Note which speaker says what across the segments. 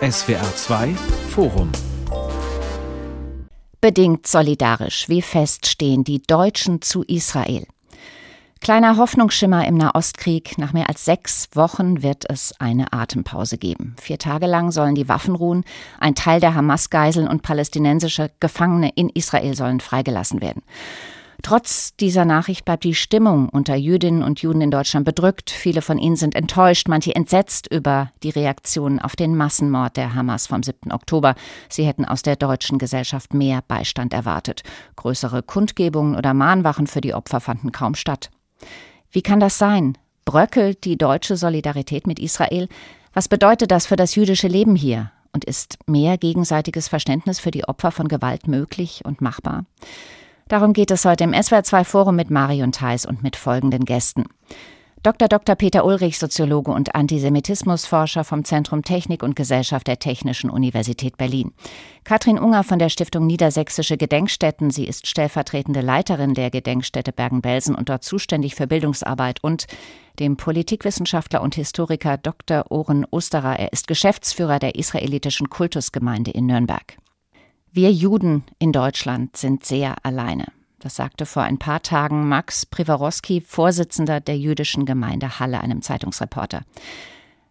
Speaker 1: SWR 2 Forum
Speaker 2: Bedingt solidarisch, wie fest stehen die Deutschen zu Israel. Kleiner Hoffnungsschimmer im Nahostkrieg. Nach mehr als sechs Wochen wird es eine Atempause geben. Vier Tage lang sollen die Waffen ruhen. Ein Teil der Hamas-Geiseln und palästinensische Gefangene in Israel sollen freigelassen werden. Trotz dieser Nachricht bleibt die Stimmung unter Jüdinnen und Juden in Deutschland bedrückt. Viele von ihnen sind enttäuscht, manche entsetzt über die Reaktionen auf den Massenmord der Hamas vom 7. Oktober. Sie hätten aus der deutschen Gesellschaft mehr Beistand erwartet. Größere Kundgebungen oder Mahnwachen für die Opfer fanden kaum statt. Wie kann das sein? Bröckelt die deutsche Solidarität mit Israel? Was bedeutet das für das jüdische Leben hier? Und ist mehr gegenseitiges Verständnis für die Opfer von Gewalt möglich und machbar? Darum geht es heute im SWR2 Forum mit Marion Theis und mit folgenden Gästen. Dr. Dr. Peter Ulrich, Soziologe und Antisemitismusforscher vom Zentrum Technik und Gesellschaft der Technischen Universität Berlin. Katrin Unger von der Stiftung Niedersächsische Gedenkstätten. Sie ist stellvertretende Leiterin der Gedenkstätte Bergen-Belsen und dort zuständig für Bildungsarbeit und dem Politikwissenschaftler und Historiker Dr. Oren Osterer. Er ist Geschäftsführer der israelitischen Kultusgemeinde in Nürnberg. Wir Juden in Deutschland sind sehr alleine. Das sagte vor ein paar Tagen Max Priwarowski, Vorsitzender der jüdischen Gemeinde Halle, einem Zeitungsreporter.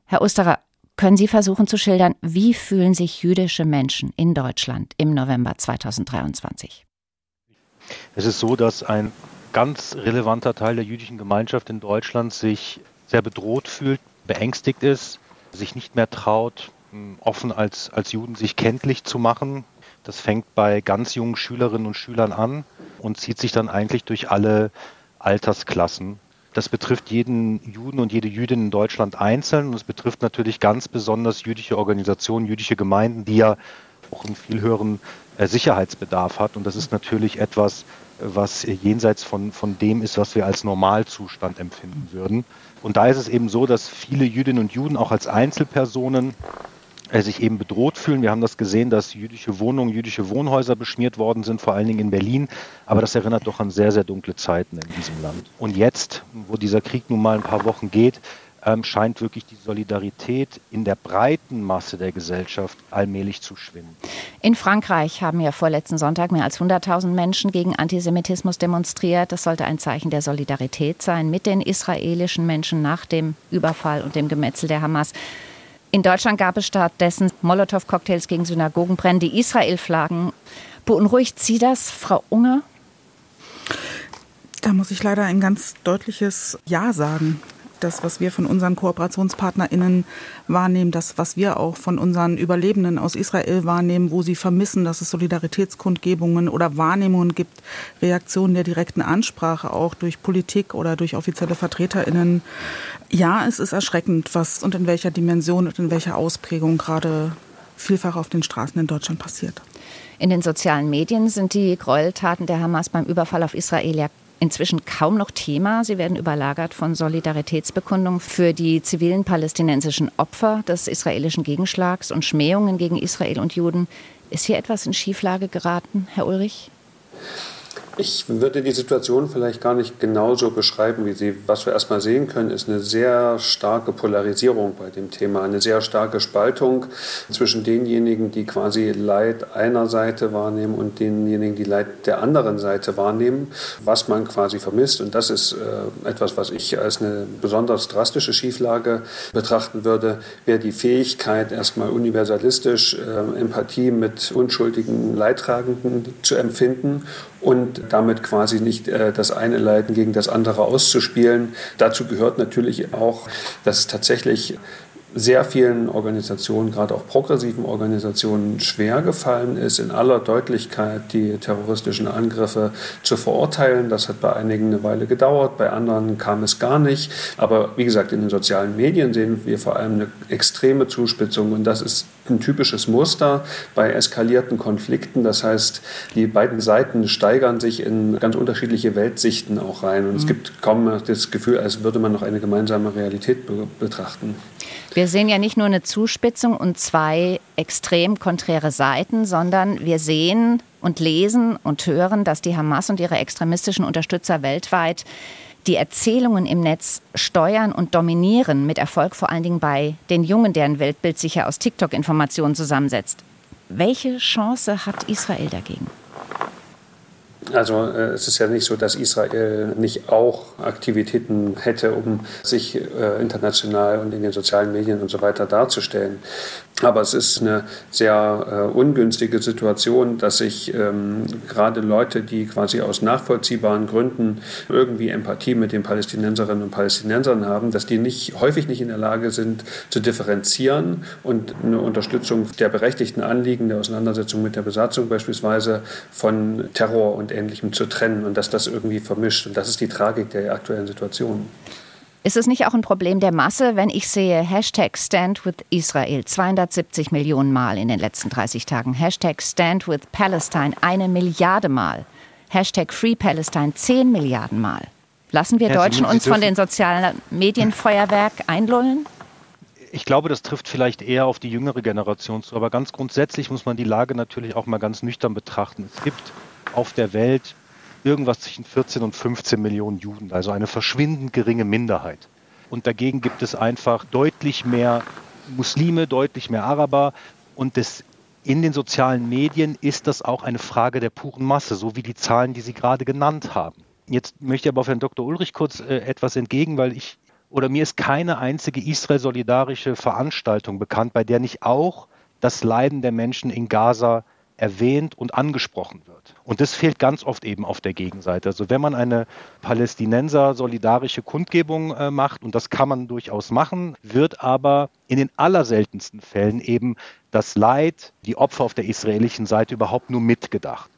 Speaker 2: Herr Osterer, können Sie versuchen zu schildern, wie fühlen sich jüdische Menschen in Deutschland im November 2023?
Speaker 3: Es ist so, dass ein ganz relevanter Teil der jüdischen Gemeinschaft in Deutschland sich sehr bedroht fühlt, beängstigt ist, sich nicht mehr traut, offen als, als Juden sich kenntlich zu machen, das fängt bei ganz jungen Schülerinnen und Schülern an und zieht sich dann eigentlich durch alle Altersklassen. Das betrifft jeden Juden und jede Jüdin in Deutschland einzeln und es betrifft natürlich ganz besonders jüdische Organisationen, jüdische Gemeinden, die ja auch einen viel höheren äh, Sicherheitsbedarf hat. Und das ist natürlich etwas, was jenseits von, von dem ist, was wir als Normalzustand empfinden würden. Und da ist es eben so, dass viele Jüdinnen und Juden auch als Einzelpersonen sich eben bedroht fühlen. Wir haben das gesehen, dass jüdische Wohnungen, jüdische Wohnhäuser beschmiert worden sind, vor allen Dingen in Berlin. Aber das erinnert doch an sehr, sehr dunkle Zeiten in diesem Land. Und jetzt, wo dieser Krieg nun mal ein paar Wochen geht, ähm, scheint wirklich die Solidarität in der breiten Masse der Gesellschaft allmählich zu schwinden.
Speaker 2: In Frankreich haben ja vorletzten Sonntag mehr als 100.000 Menschen gegen Antisemitismus demonstriert. Das sollte ein Zeichen der Solidarität sein mit den israelischen Menschen nach dem Überfall und dem Gemetzel der Hamas. In Deutschland gab es stattdessen Molotow-Cocktails gegen Synagogenbrände, Israel-Flaggen. Beunruhigt Sie das, Frau Unger?
Speaker 4: Da muss ich leider ein ganz deutliches Ja sagen das, was wir von unseren KooperationspartnerInnen wahrnehmen, das, was wir auch von unseren Überlebenden aus Israel wahrnehmen, wo sie vermissen, dass es Solidaritätskundgebungen oder Wahrnehmungen gibt, Reaktionen der direkten Ansprache auch durch Politik oder durch offizielle VertreterInnen. Ja, es ist erschreckend, was und in welcher Dimension und in welcher Ausprägung gerade vielfach auf den Straßen in Deutschland passiert.
Speaker 2: In den sozialen Medien sind die Gräueltaten der Hamas beim Überfall auf Israel ja inzwischen kaum noch Thema. Sie werden überlagert von Solidaritätsbekundungen für die zivilen palästinensischen Opfer des israelischen Gegenschlags und Schmähungen gegen Israel und Juden. Ist hier etwas in Schieflage geraten, Herr Ulrich?
Speaker 5: Ich würde die Situation vielleicht gar nicht genauso beschreiben wie Sie. Was wir erstmal sehen können, ist eine sehr starke Polarisierung bei dem Thema, eine sehr starke Spaltung zwischen denjenigen, die quasi Leid einer Seite wahrnehmen und denjenigen, die Leid der anderen Seite wahrnehmen, was man quasi vermisst. Und das ist äh, etwas, was ich als eine besonders drastische Schieflage betrachten würde, wäre die Fähigkeit, erstmal universalistisch äh, Empathie mit unschuldigen Leidtragenden zu empfinden und damit quasi nicht äh, das eine Leiden gegen das andere auszuspielen. Dazu gehört natürlich auch, dass es tatsächlich sehr vielen Organisationen, gerade auch progressiven Organisationen, schwer gefallen ist, in aller Deutlichkeit die terroristischen Angriffe zu verurteilen. Das hat bei einigen eine Weile gedauert, bei anderen kam es gar nicht. Aber wie gesagt, in den sozialen Medien sehen wir vor allem eine extreme Zuspitzung und das ist ein typisches Muster bei eskalierten Konflikten. Das heißt, die beiden Seiten steigern sich in ganz unterschiedliche Weltsichten auch rein und mhm. es gibt kaum das Gefühl, als würde man noch eine gemeinsame Realität be betrachten.
Speaker 2: Wir sehen ja nicht nur eine Zuspitzung und zwei extrem konträre Seiten, sondern wir sehen und lesen und hören, dass die Hamas und ihre extremistischen Unterstützer weltweit die Erzählungen im Netz steuern und dominieren, mit Erfolg vor allen Dingen bei den Jungen, deren Weltbild sich ja aus TikTok-Informationen zusammensetzt. Welche Chance hat Israel dagegen?
Speaker 5: Also äh, es ist ja nicht so, dass Israel nicht auch Aktivitäten hätte, um sich äh, international und in den sozialen Medien und so weiter darzustellen. Aber es ist eine sehr äh, ungünstige Situation, dass sich ähm, gerade Leute, die quasi aus nachvollziehbaren Gründen irgendwie Empathie mit den Palästinenserinnen und Palästinensern haben, dass die nicht, häufig nicht in der Lage sind zu differenzieren und eine Unterstützung der berechtigten Anliegen der Auseinandersetzung mit der Besatzung beispielsweise von Terror und Ähnlichem zu trennen und dass das irgendwie vermischt. Und das ist die Tragik der aktuellen Situation.
Speaker 2: Ist es nicht auch ein Problem der Masse, wenn ich sehe Hashtag Stand with Israel 270 Millionen Mal in den letzten 30 Tagen, Hashtag Stand with Palestine eine Milliarde Mal, Hashtag Free Palestine 10 Milliarden Mal. Lassen wir ja, Deutschen uns von den sozialen Medienfeuerwerk einlullen?
Speaker 3: Ich glaube, das trifft vielleicht eher auf die jüngere Generation zu, aber ganz grundsätzlich muss man die Lage natürlich auch mal ganz nüchtern betrachten. Es gibt auf der Welt irgendwas zwischen 14 und 15 Millionen Juden, also eine verschwindend geringe Minderheit. Und dagegen gibt es einfach deutlich mehr Muslime, deutlich mehr Araber. Und das, in den sozialen Medien ist das auch eine Frage der puren Masse, so wie die Zahlen, die Sie gerade genannt haben. Jetzt möchte ich aber auf Herrn Dr. Ulrich kurz äh, etwas entgegen, weil ich oder mir ist keine einzige Israel-solidarische Veranstaltung bekannt, bei der nicht auch das Leiden der Menschen in Gaza erwähnt und angesprochen wird. Und das fehlt ganz oft eben auf der Gegenseite. Also wenn man eine Palästinenser solidarische Kundgebung äh, macht, und das kann man durchaus machen, wird aber in den allerseltensten Fällen eben das Leid, die Opfer auf der israelischen Seite überhaupt nur mitgedacht.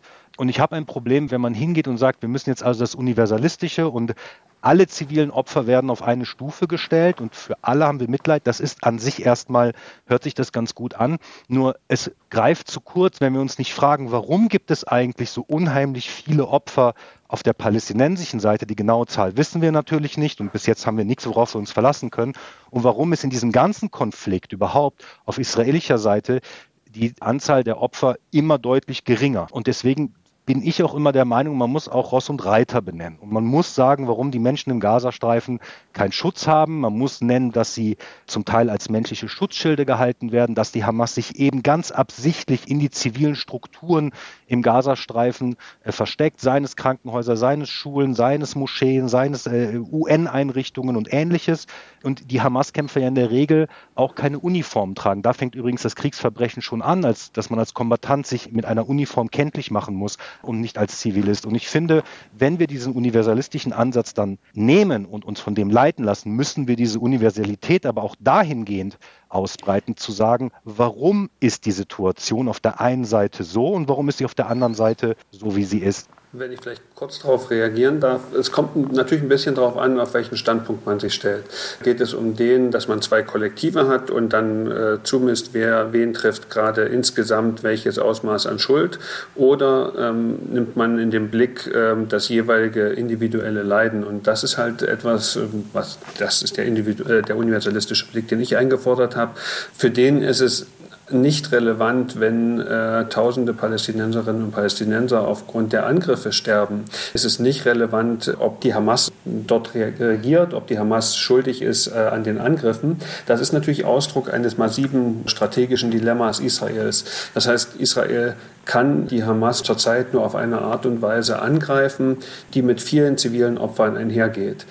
Speaker 3: Und ich habe ein Problem, wenn man hingeht und sagt, wir müssen jetzt also das Universalistische und alle zivilen Opfer werden auf eine Stufe gestellt und für alle haben wir Mitleid. Das ist an sich erstmal, hört sich das ganz gut an. Nur es greift zu kurz, wenn wir uns nicht fragen, warum gibt es eigentlich so unheimlich viele Opfer auf der palästinensischen Seite? Die genaue Zahl wissen wir natürlich nicht und bis jetzt haben wir nichts, worauf wir uns verlassen können. Und warum ist in diesem ganzen Konflikt überhaupt auf israelischer Seite die Anzahl der Opfer immer deutlich geringer. Und deswegen bin ich auch immer der Meinung, man muss auch Ross und Reiter benennen. Und man muss sagen, warum die Menschen im Gazastreifen keinen Schutz haben. Man muss nennen, dass sie zum Teil als menschliche Schutzschilde gehalten werden, dass die Hamas sich eben ganz absichtlich in die zivilen Strukturen im Gazastreifen äh, versteckt, seines Krankenhäuser, seines Schulen, seines Moscheen, seines äh, UN-Einrichtungen und ähnliches. Und die Hamas-Kämpfer ja in der Regel auch keine Uniform tragen. Da fängt übrigens das Kriegsverbrechen schon an, als dass man als Kombatant sich mit einer Uniform kenntlich machen muss und nicht als Zivilist. Und ich finde, wenn wir diesen universalistischen Ansatz dann nehmen und uns von dem leiten lassen, müssen wir diese Universalität aber auch dahingehend ausbreiten, zu sagen, warum ist die Situation auf der einen Seite so und warum ist sie auf der anderen Seite so, wie sie ist.
Speaker 5: Wenn ich vielleicht kurz darauf reagieren darf, es kommt natürlich ein bisschen darauf an, auf welchen Standpunkt man sich stellt. Geht es um den, dass man zwei Kollektive hat und dann äh, zumisst, wer wen trifft gerade insgesamt welches Ausmaß an Schuld, oder ähm, nimmt man in den Blick ähm, das jeweilige individuelle Leiden? Und das ist halt etwas, ähm, was das ist der, äh, der universalistische Blick, den ich eingefordert habe. Für den ist es nicht relevant, wenn äh, tausende Palästinenserinnen und Palästinenser aufgrund der Angriffe sterben. Es ist nicht relevant, ob die Hamas dort reagiert, ob die Hamas schuldig ist äh, an den Angriffen. Das ist natürlich Ausdruck eines massiven strategischen Dilemmas Israels. Das heißt, Israel kann die Hamas zurzeit nur auf eine Art und Weise angreifen, die mit vielen zivilen Opfern einhergeht.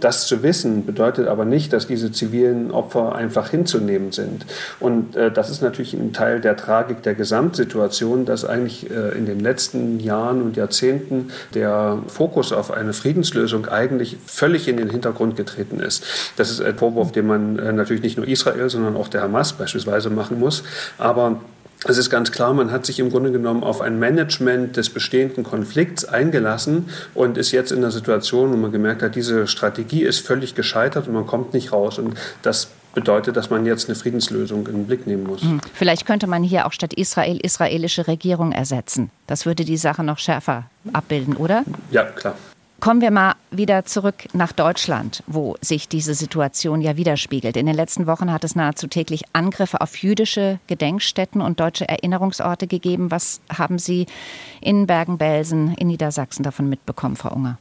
Speaker 5: Das zu wissen bedeutet aber nicht, dass diese zivilen Opfer einfach hinzunehmen sind. Und äh, das ist natürlich ein Teil der Tragik der Gesamtsituation, dass eigentlich äh, in den letzten Jahren und Jahrzehnten der Fokus auf eine Friedenslösung eigentlich völlig in den Hintergrund getreten ist. Das ist ein Vorwurf, den man äh, natürlich nicht nur Israel, sondern auch der Hamas beispielsweise machen muss. Aber es ist ganz klar, man hat sich im Grunde genommen auf ein Management des bestehenden Konflikts eingelassen und ist jetzt in der Situation, wo man gemerkt hat, diese Strategie ist völlig gescheitert und man kommt nicht raus. Und das bedeutet, dass man jetzt eine Friedenslösung in den Blick nehmen muss. Hm.
Speaker 2: Vielleicht könnte man hier auch statt Israel israelische Regierung ersetzen. Das würde die Sache noch schärfer abbilden, oder?
Speaker 5: Ja, klar.
Speaker 2: Kommen wir mal wieder zurück nach Deutschland, wo sich diese Situation ja widerspiegelt. In den letzten Wochen hat es nahezu täglich Angriffe auf jüdische Gedenkstätten und deutsche Erinnerungsorte gegeben. Was haben Sie in Bergen-Belsen in Niedersachsen davon mitbekommen, Frau Unger?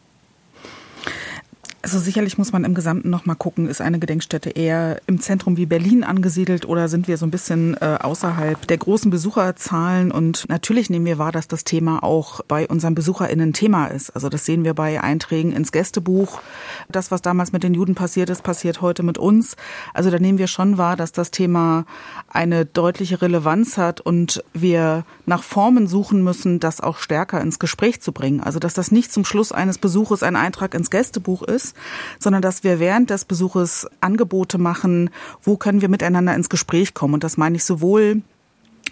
Speaker 4: Also sicherlich muss man im Gesamten noch mal gucken, ist eine Gedenkstätte eher im Zentrum wie Berlin angesiedelt oder sind wir so ein bisschen äh, außerhalb der großen Besucherzahlen? Und natürlich nehmen wir wahr, dass das Thema auch bei unseren BesucherInnen Thema ist. Also das sehen wir bei Einträgen ins Gästebuch. Das, was damals mit den Juden passiert ist, passiert heute mit uns. Also da nehmen wir schon wahr, dass das Thema eine deutliche Relevanz hat und wir nach Formen suchen müssen, das auch stärker ins Gespräch zu bringen. Also dass das nicht zum Schluss eines Besuches ein Eintrag ins Gästebuch ist, sondern dass wir während des Besuches Angebote machen, wo können wir miteinander ins Gespräch kommen. Und das meine ich sowohl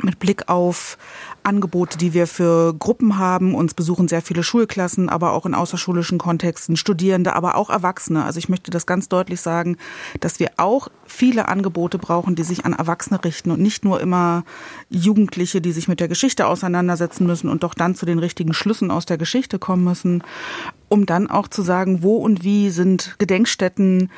Speaker 4: mit Blick auf Angebote, die wir für Gruppen haben. Uns besuchen sehr viele Schulklassen, aber auch in außerschulischen Kontexten Studierende, aber auch Erwachsene. Also ich möchte das ganz deutlich sagen, dass wir auch viele Angebote brauchen, die sich an Erwachsene richten und nicht nur immer Jugendliche, die sich mit der Geschichte auseinandersetzen müssen und doch dann zu den richtigen Schlüssen aus der Geschichte kommen müssen, um dann auch zu sagen, wo und wie sind Gedenkstätten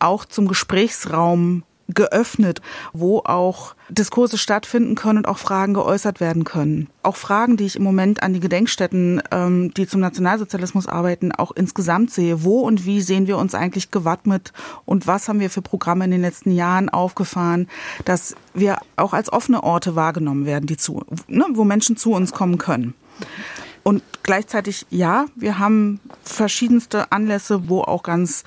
Speaker 4: auch zum Gesprächsraum geöffnet, wo auch Diskurse stattfinden können und auch Fragen geäußert werden können. Auch Fragen, die ich im Moment an die Gedenkstätten, ähm, die zum Nationalsozialismus arbeiten, auch insgesamt sehe. Wo und wie sehen wir uns eigentlich gewappnet und was haben wir für Programme in den letzten Jahren aufgefahren, dass wir auch als offene Orte wahrgenommen werden, die zu, ne, wo Menschen zu uns kommen können. Und gleichzeitig, ja, wir haben verschiedenste Anlässe, wo auch ganz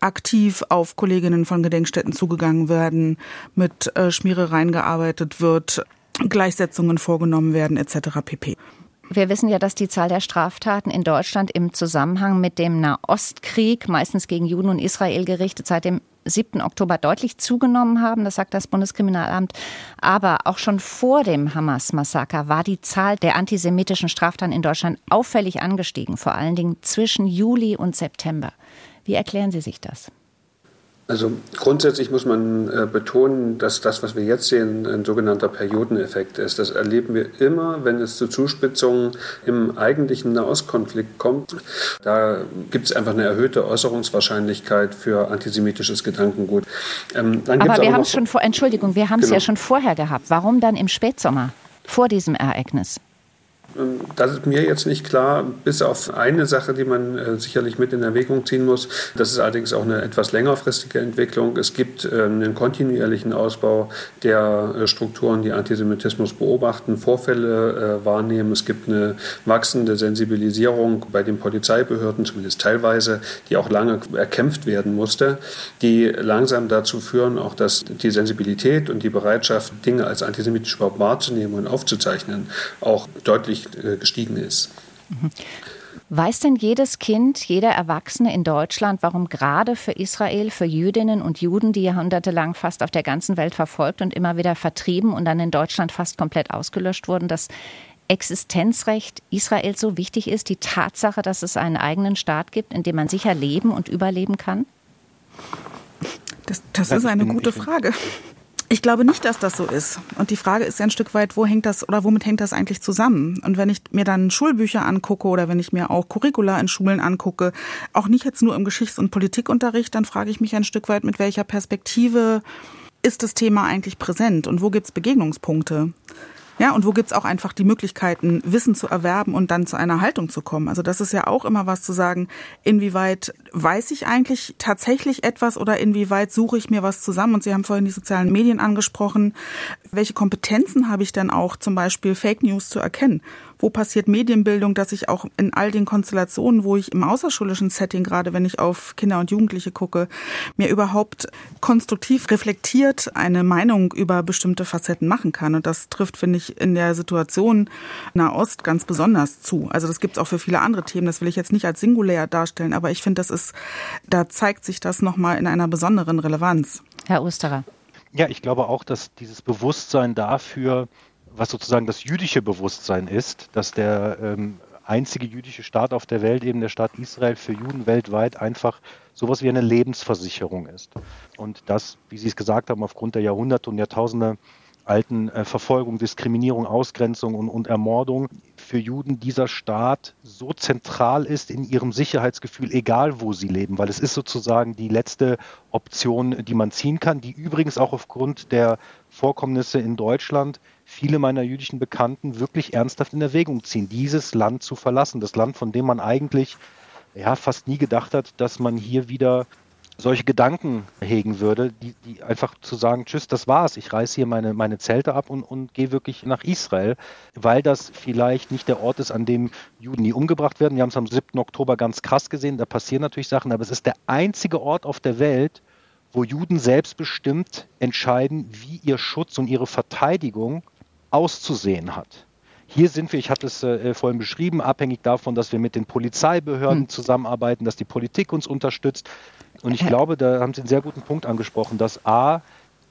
Speaker 4: aktiv auf Kolleginnen von Gedenkstätten zugegangen werden, mit äh, Schmierereien gearbeitet wird, Gleichsetzungen vorgenommen werden etc. pp.
Speaker 2: Wir wissen ja, dass die Zahl der Straftaten in Deutschland im Zusammenhang mit dem Nahostkrieg, meistens gegen Juden und Israel gerichtet, seit dem 7. Oktober deutlich zugenommen haben, das sagt das Bundeskriminalamt. Aber auch schon vor dem Hamas-Massaker war die Zahl der antisemitischen Straftaten in Deutschland auffällig angestiegen, vor allen Dingen zwischen Juli und September. Wie erklären Sie sich das?
Speaker 5: Also grundsätzlich muss man äh, betonen, dass das, was wir jetzt sehen, ein sogenannter Periodeneffekt ist. Das erleben wir immer, wenn es zu Zuspitzungen im eigentlichen Nahostkonflikt kommt. Da gibt es einfach eine erhöhte Äußerungswahrscheinlichkeit für antisemitisches Gedankengut.
Speaker 2: Ähm, aber wir haben es schon vor, Entschuldigung, wir haben es genau. ja schon vorher gehabt. Warum dann im Spätsommer vor diesem Ereignis?
Speaker 5: Ähm, das ist mir jetzt nicht klar, bis auf eine Sache, die man äh, sicherlich mit in Erwägung ziehen muss. Das ist allerdings auch eine etwas längerfristige Entwicklung. Es gibt äh, einen kontinuierlichen Ausbau der äh, Strukturen, die Antisemitismus beobachten, Vorfälle wahrnehmen. Es gibt eine wachsende Sensibilisierung bei den Polizeibehörden, zumindest teilweise, die auch lange erkämpft werden musste, die langsam dazu führen, auch dass die Sensibilität und die Bereitschaft, Dinge als antisemitisch überhaupt wahrzunehmen und aufzuzeichnen, auch deutlich äh, gestiegen ist.
Speaker 2: Weiß denn jedes Kind, jeder Erwachsene in Deutschland, warum gerade für Israel, für Jüdinnen und Juden, die jahrhundertelang fast auf der ganzen Welt verfolgt und immer wieder vertrieben und dann in Deutschland fast komplett ausgelöscht wurden, das Existenzrecht Israels so wichtig ist, die Tatsache, dass es einen eigenen Staat gibt, in dem man sicher leben und überleben kann?
Speaker 4: Das, das ist eine gute Frage. Ich glaube nicht, dass das so ist. Und die Frage ist ja ein Stück weit, wo hängt das oder womit hängt das eigentlich zusammen? Und wenn ich mir dann Schulbücher angucke oder wenn ich mir auch Curricula in Schulen angucke, auch nicht jetzt nur im Geschichts- und Politikunterricht, dann frage ich mich ein Stück weit, mit welcher Perspektive ist das Thema eigentlich präsent und wo gibt es Begegnungspunkte? Ja, und wo gibt's auch einfach die Möglichkeiten, Wissen zu erwerben und dann zu einer Haltung zu kommen? Also das ist ja auch immer was zu sagen, inwieweit weiß ich eigentlich tatsächlich etwas oder inwieweit suche ich mir was zusammen? Und Sie haben vorhin die sozialen Medien angesprochen. Welche Kompetenzen habe ich dann auch, zum Beispiel Fake News zu erkennen? Wo passiert Medienbildung, dass ich auch in all den Konstellationen, wo ich im außerschulischen Setting, gerade wenn ich auf Kinder und Jugendliche gucke, mir überhaupt konstruktiv reflektiert eine Meinung über bestimmte Facetten machen kann. Und das trifft, finde ich, in der Situation Nahost ganz besonders zu. Also das gibt es auch für viele andere Themen. Das will ich jetzt nicht als singulär darstellen, aber ich finde, das ist, da zeigt sich das nochmal in einer besonderen Relevanz.
Speaker 2: Herr Osterer.
Speaker 3: Ja, ich glaube auch, dass dieses Bewusstsein dafür, was sozusagen das jüdische Bewusstsein ist, dass der ähm, einzige jüdische Staat auf der Welt, eben der Staat Israel, für Juden weltweit einfach sowas wie eine Lebensversicherung ist. Und das, wie Sie es gesagt haben, aufgrund der Jahrhunderte und Jahrtausende alten äh, Verfolgung, Diskriminierung, Ausgrenzung und, und Ermordung für Juden dieser Staat so zentral ist in ihrem Sicherheitsgefühl, egal wo sie leben, weil es ist sozusagen die letzte Option, die man ziehen kann, die übrigens auch aufgrund der Vorkommnisse in Deutschland viele meiner jüdischen Bekannten wirklich ernsthaft in Erwägung ziehen, dieses Land zu verlassen, das Land, von dem man eigentlich ja, fast nie gedacht hat, dass man hier wieder solche Gedanken hegen würde, die, die einfach zu sagen, tschüss, das war's, ich reiße hier meine, meine Zelte ab und, und gehe wirklich nach Israel, weil das vielleicht nicht der Ort ist, an dem Juden nie umgebracht werden. Wir haben es am 7. Oktober ganz krass gesehen, da passieren natürlich Sachen, aber es ist der einzige Ort auf der Welt, wo Juden selbstbestimmt entscheiden, wie ihr Schutz und ihre Verteidigung auszusehen hat. Hier sind wir, ich hatte es äh, vorhin beschrieben, abhängig davon, dass wir mit den Polizeibehörden hm. zusammenarbeiten, dass die Politik uns unterstützt. Und ich glaube, da haben Sie einen sehr guten Punkt angesprochen, dass A,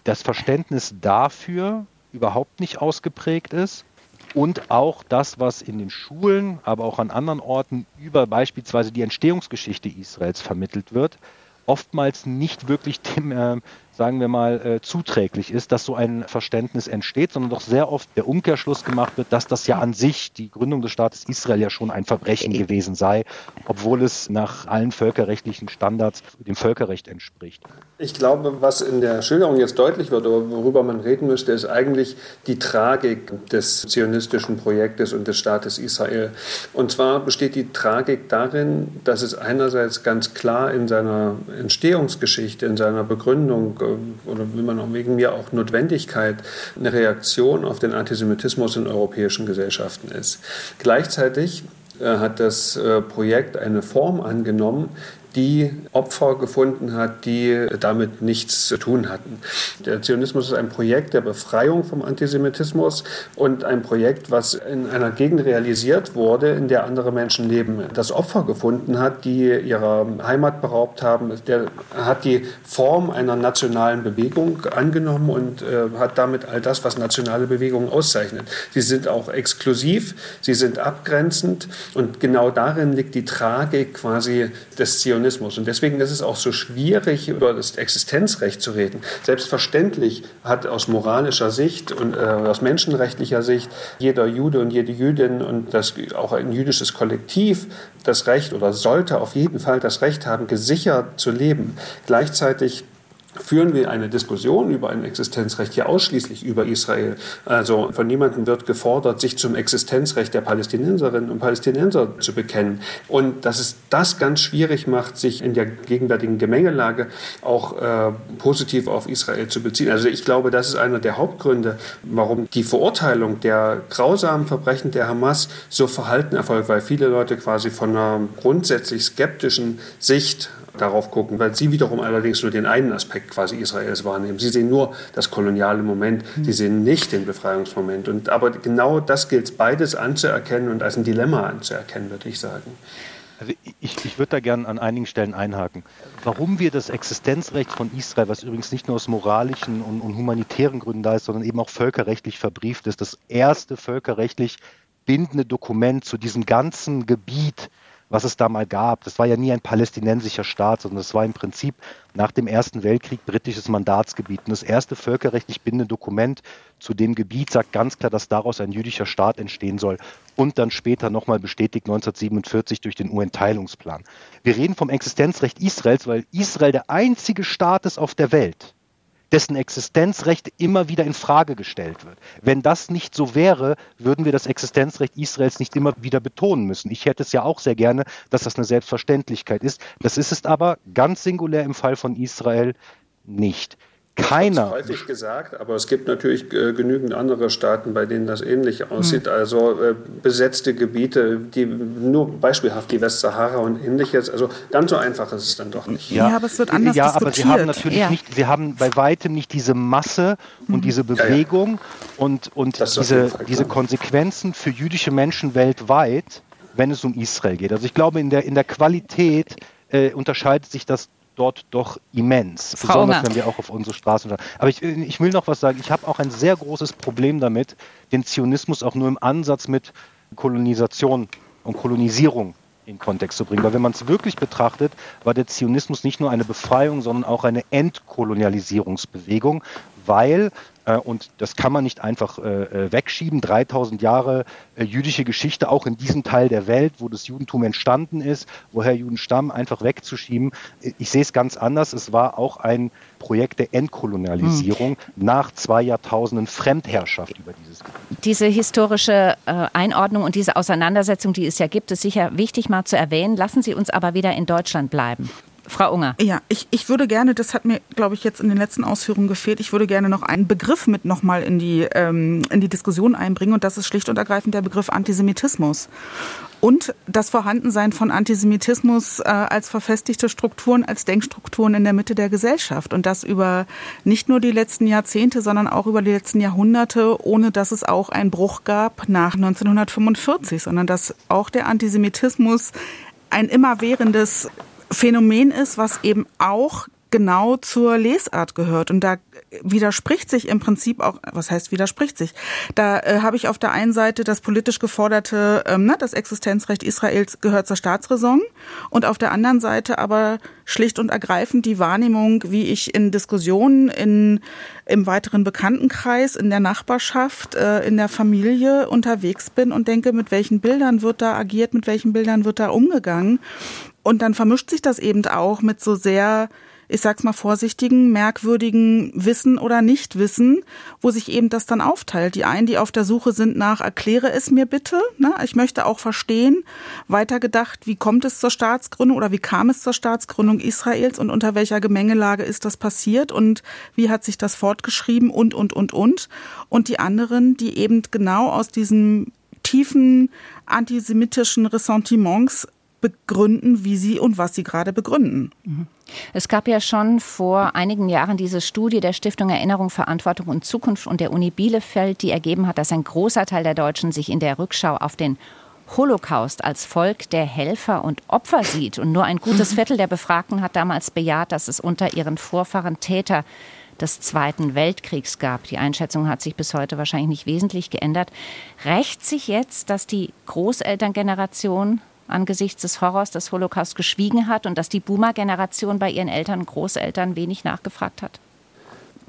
Speaker 3: das Verständnis dafür überhaupt nicht ausgeprägt ist und auch das, was in den Schulen, aber auch an anderen Orten über beispielsweise die Entstehungsgeschichte Israels vermittelt wird, oftmals nicht wirklich dem äh, sagen wir mal, äh, zuträglich ist, dass so ein Verständnis entsteht, sondern doch sehr oft der Umkehrschluss gemacht wird, dass das ja an sich die Gründung des Staates Israel ja schon ein Verbrechen gewesen sei, obwohl es nach allen völkerrechtlichen Standards dem Völkerrecht entspricht.
Speaker 5: Ich glaube, was in der Schilderung jetzt deutlich wird, oder worüber man reden müsste, ist eigentlich die Tragik des zionistischen Projektes und des Staates Israel. Und zwar besteht die Tragik darin, dass es einerseits ganz klar in seiner Entstehungsgeschichte, in seiner Begründung oder will man auch wegen mir auch Notwendigkeit eine Reaktion auf den Antisemitismus in europäischen Gesellschaften ist. Gleichzeitig äh, hat das äh, Projekt eine Form angenommen, die Opfer gefunden hat, die damit nichts zu tun hatten. Der Zionismus ist ein Projekt der Befreiung vom Antisemitismus und ein Projekt, was in einer Gegend realisiert wurde, in der andere Menschen leben. Das Opfer gefunden hat, die ihrer Heimat beraubt haben, der hat die Form einer nationalen Bewegung angenommen und äh, hat damit all das, was nationale Bewegungen auszeichnet. Sie sind auch exklusiv, sie sind abgrenzend und genau darin liegt die Tragik quasi des Zionismus Zionismus. Und deswegen ist es auch so schwierig, über das Existenzrecht zu reden. Selbstverständlich hat aus moralischer Sicht und äh, aus menschenrechtlicher Sicht jeder Jude und jede Jüdin und das, auch ein jüdisches Kollektiv das Recht oder sollte auf jeden Fall das Recht haben, gesichert zu leben. Gleichzeitig führen wir eine Diskussion über ein Existenzrecht hier ausschließlich über Israel. Also von niemandem wird gefordert, sich zum Existenzrecht der Palästinenserinnen und Palästinenser zu bekennen. Und dass es das ganz schwierig macht, sich in der gegenwärtigen Gemengelage auch äh, positiv auf Israel zu beziehen. Also ich glaube, das ist einer der Hauptgründe, warum die Verurteilung der grausamen Verbrechen der Hamas so verhalten erfolgt, weil viele Leute quasi von einer grundsätzlich skeptischen Sicht darauf gucken, weil sie wiederum allerdings nur den einen Aspekt quasi Israels wahrnehmen. Sie sehen nur das koloniale Moment, mhm. sie sehen nicht den Befreiungsmoment. Und, aber genau das gilt es beides anzuerkennen und als ein Dilemma anzuerkennen, würde ich sagen.
Speaker 3: Also ich, ich würde da gerne an einigen Stellen einhaken. Warum wir das Existenzrecht von Israel, was übrigens nicht nur aus moralischen und, und humanitären Gründen da ist, sondern eben auch völkerrechtlich verbrieft ist, das erste völkerrechtlich bindende Dokument zu diesem ganzen Gebiet was es da mal gab. Das war ja nie ein palästinensischer Staat, sondern es war im Prinzip nach dem Ersten Weltkrieg britisches Mandatsgebiet. Und das erste völkerrechtlich bindende Dokument zu dem Gebiet sagt ganz klar, dass daraus ein jüdischer Staat entstehen soll und dann später nochmal bestätigt 1947 durch den UN-Teilungsplan. Wir reden vom Existenzrecht Israels, weil Israel der einzige Staat ist auf der Welt, dessen Existenzrecht immer wieder in Frage gestellt wird. Wenn das nicht so wäre, würden wir das Existenzrecht Israels nicht immer wieder betonen müssen. Ich hätte es ja auch sehr gerne, dass das eine Selbstverständlichkeit ist. Das ist es aber ganz singulär im Fall von Israel nicht keiner.
Speaker 5: Das häufig gesagt, aber es gibt natürlich äh, genügend andere Staaten, bei denen das ähnlich aussieht. Hm. Also äh, besetzte Gebiete, die nur beispielhaft die Westsahara und ähnliches. Also ganz so einfach ist es dann doch nicht.
Speaker 4: Ja, ja aber es wird anders
Speaker 3: Ja,
Speaker 4: diskutiert.
Speaker 3: aber sie haben natürlich ja. nicht, sie haben bei weitem nicht diese Masse und hm. diese Bewegung ja, und, und diese, diese Konsequenzen für jüdische Menschen weltweit, wenn es um Israel geht. Also ich glaube, in der, in der Qualität äh, unterscheidet sich das dort doch immens. Frau besonders Unger. wenn wir auch auf unsere Straßen schauen. Aber ich, ich will noch was sagen. Ich habe auch ein sehr großes Problem damit, den Zionismus auch nur im Ansatz mit Kolonisation und Kolonisierung in Kontext zu bringen. Weil wenn man es wirklich betrachtet, war der Zionismus nicht nur eine Befreiung, sondern auch eine Entkolonialisierungsbewegung, weil und das kann man nicht einfach äh, äh wegschieben. 3000 Jahre äh, jüdische Geschichte, auch in diesem Teil der Welt, wo das Judentum entstanden ist, woher Juden stammen, einfach wegzuschieben. Äh, ich sehe es ganz anders. Es war auch ein Projekt der Entkolonialisierung hm. nach zwei Jahrtausenden Fremdherrschaft über dieses Gebiet.
Speaker 2: Diese historische äh, Einordnung und diese Auseinandersetzung, die es ja gibt, ist sicher wichtig mal zu erwähnen. Lassen Sie uns aber wieder in Deutschland bleiben. Frau Unger.
Speaker 4: Ja, ich, ich würde gerne, das hat mir, glaube ich, jetzt in den letzten Ausführungen gefehlt, ich würde gerne noch einen Begriff mit nochmal in, die, ähm, in die Diskussion einbringen und das ist schlicht und ergreifend der Begriff Antisemitismus. Und das Vorhandensein von Antisemitismus äh, als verfestigte Strukturen, als Denkstrukturen in der Mitte der Gesellschaft. Und das über nicht nur die letzten Jahrzehnte, sondern auch über die letzten Jahrhunderte, ohne dass es auch einen Bruch gab nach 1945, sondern dass auch der Antisemitismus ein immerwährendes Phänomen ist, was eben auch genau zur Lesart gehört. Und da widerspricht sich im Prinzip auch, was heißt widerspricht sich? Da äh, habe ich auf der einen Seite das politisch geforderte, ähm, ne, das Existenzrecht Israels gehört zur Staatsräson und auf der anderen Seite aber schlicht und ergreifend die Wahrnehmung, wie ich in Diskussionen in, im weiteren Bekanntenkreis, in der Nachbarschaft, äh, in der Familie unterwegs bin und denke, mit welchen Bildern wird da agiert, mit welchen Bildern wird da umgegangen. Und dann vermischt sich das eben auch mit so sehr ich sag's mal vorsichtigen, merkwürdigen Wissen oder Nichtwissen, wo sich eben das dann aufteilt. Die einen, die auf der Suche sind nach, erkläre es mir bitte. Ne? Ich möchte auch verstehen, weitergedacht, wie kommt es zur Staatsgründung oder wie kam es zur Staatsgründung Israels und unter welcher Gemengelage ist das passiert und wie hat sich das fortgeschrieben und, und, und, und. Und die anderen, die eben genau aus diesem tiefen antisemitischen Ressentiments begründen, wie sie und was sie gerade begründen.
Speaker 2: Es gab ja schon vor einigen Jahren diese Studie der Stiftung Erinnerung, Verantwortung und Zukunft und der Uni Bielefeld, die ergeben hat, dass ein großer Teil der Deutschen sich in der Rückschau auf den Holocaust als Volk der Helfer und Opfer sieht. Und nur ein gutes Viertel der Befragten hat damals bejaht, dass es unter ihren Vorfahren Täter des Zweiten Weltkriegs gab. Die Einschätzung hat sich bis heute wahrscheinlich nicht wesentlich geändert. Rächt sich jetzt, dass die Großelterngeneration angesichts des Horrors des Holocaust geschwiegen hat und dass die Boomer-Generation bei ihren Eltern und Großeltern wenig nachgefragt hat?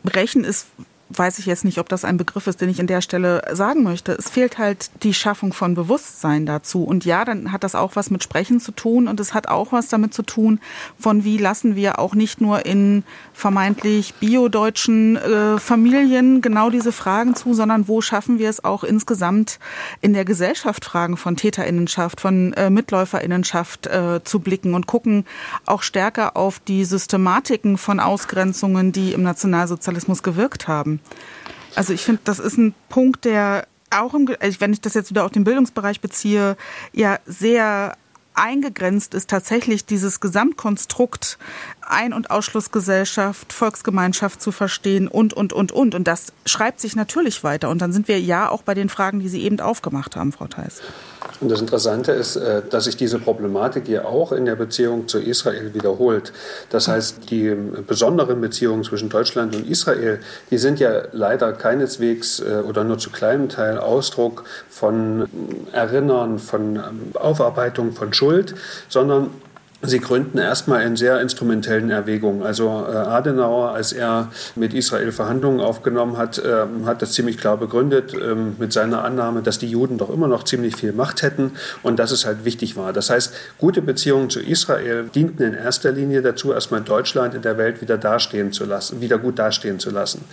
Speaker 4: Brechen ist weiß ich jetzt nicht, ob das ein Begriff ist, den ich an der Stelle sagen möchte. Es fehlt halt die Schaffung von Bewusstsein dazu. Und ja, dann hat das auch was mit Sprechen zu tun und es hat auch was damit zu tun, von wie lassen wir auch nicht nur in vermeintlich biodeutschen äh, Familien genau diese Fragen zu, sondern wo schaffen wir es auch insgesamt in der Gesellschaft Fragen von Täterinnenschaft, von äh, Mitläuferinnenschaft äh, zu blicken und gucken auch stärker auf die Systematiken von Ausgrenzungen, die im Nationalsozialismus gewirkt haben. Also ich finde, das ist ein Punkt, der auch im, also wenn ich das jetzt wieder auf den Bildungsbereich beziehe, ja sehr eingegrenzt ist tatsächlich dieses Gesamtkonstrukt ein- und Ausschlussgesellschaft, Volksgemeinschaft zu verstehen und, und, und, und. Und das schreibt sich natürlich weiter. Und dann sind wir ja auch bei den Fragen, die Sie eben aufgemacht haben, Frau Theis.
Speaker 5: Und das Interessante ist, äh, dass sich diese Problematik hier auch in der Beziehung zu Israel wiederholt. Das heißt, die besonderen Beziehungen zwischen Deutschland und Israel, die sind ja leider keineswegs äh, oder nur zu kleinem Teil Ausdruck von Erinnern, von ähm, Aufarbeitung von Schuld, sondern Sie gründen erstmal in sehr instrumentellen Erwägungen. Also äh, Adenauer, als er mit Israel Verhandlungen aufgenommen hat, äh, hat das ziemlich klar begründet äh, mit seiner Annahme, dass die Juden doch immer noch ziemlich viel Macht hätten und dass es halt wichtig war. Das heißt, gute Beziehungen zu Israel dienten in erster Linie dazu, erstmal Deutschland in der Welt wieder dastehen zu lassen, wieder gut dastehen zu lassen.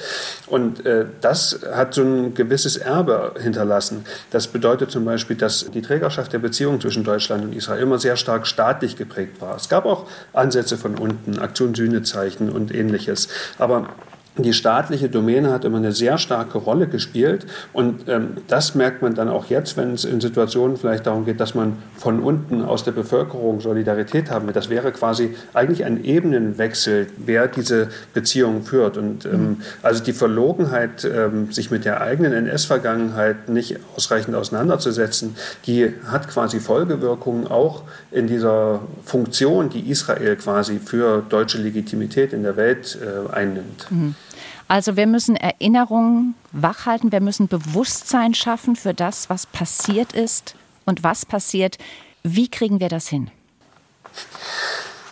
Speaker 5: Und äh, das hat so ein gewisses Erbe hinterlassen. Das bedeutet zum Beispiel, dass die Trägerschaft der Beziehungen zwischen Deutschland und Israel immer sehr stark staatlich geprägt war. Es gab auch Ansätze von unten, Aktion Sühnezeichen und ähnliches. Aber die staatliche Domäne hat immer eine sehr starke Rolle gespielt. Und ähm, das merkt man dann auch jetzt, wenn es in Situationen vielleicht darum geht, dass man von unten aus der Bevölkerung Solidarität haben will. Das wäre quasi eigentlich ein Ebenenwechsel, wer diese Beziehungen führt. Und ähm, mhm. also die Verlogenheit, ähm, sich mit der eigenen NS-Vergangenheit nicht ausreichend auseinanderzusetzen, die hat quasi Folgewirkungen auch in dieser Funktion, die Israel quasi für deutsche Legitimität in der Welt äh, einnimmt. Mhm.
Speaker 2: Also wir müssen Erinnerungen wachhalten, wir müssen Bewusstsein schaffen für das, was passiert ist und was passiert. Wie kriegen wir das hin?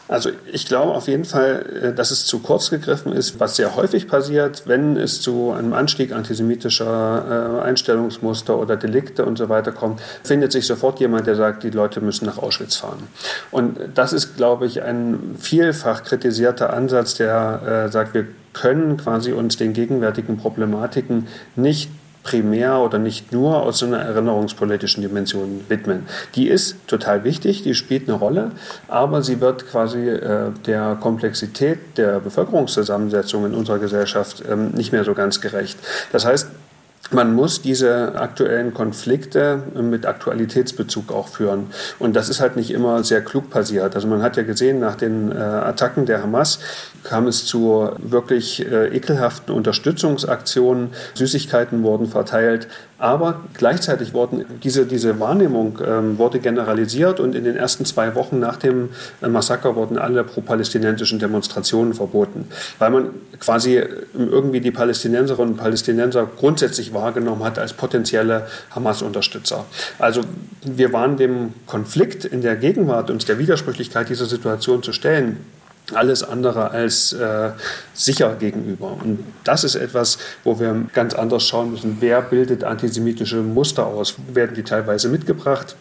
Speaker 5: Also ich glaube auf jeden Fall, äh, dass es zu kurz gegriffen ist, was sehr häufig passiert, wenn es zu einem Anstieg antisemitischer äh, Einstellungsmuster oder Delikte und so weiter kommt, findet sich sofort jemand, der sagt, die Leute müssen nach Auschwitz fahren. Und das ist, glaube ich, ein vielfach kritisierter Ansatz, der äh, sagt, wir können quasi uns den gegenwärtigen Problematiken nicht primär oder nicht nur aus einer erinnerungspolitischen Dimension widmen. Die ist total wichtig, die spielt eine Rolle, aber sie wird quasi äh, der Komplexität der Bevölkerungszusammensetzung in unserer Gesellschaft ähm, nicht mehr so ganz gerecht. Das heißt, man muss diese aktuellen Konflikte mit Aktualitätsbezug auch führen. Und das ist halt nicht immer sehr klug passiert. Also man hat ja gesehen, nach den äh, Attacken der Hamas kam es zu wirklich äh, ekelhaften Unterstützungsaktionen. Süßigkeiten wurden verteilt. Aber gleichzeitig wurden diese, diese Wahrnehmung ähm, wurde generalisiert und in den ersten zwei Wochen nach dem äh, Massaker wurden alle pro-palästinensischen Demonstrationen verboten, weil man quasi äh, irgendwie die Palästinenserinnen und Palästinenser grundsätzlich wahrgenommen hat als potenzielle Hamas-Unterstützer. Also wir waren dem Konflikt in der Gegenwart und der Widersprüchlichkeit dieser Situation zu stellen alles andere als äh, sicher gegenüber. Und das ist etwas, wo wir ganz anders schauen müssen, wer bildet antisemitische Muster aus? Werden die teilweise mitgebracht?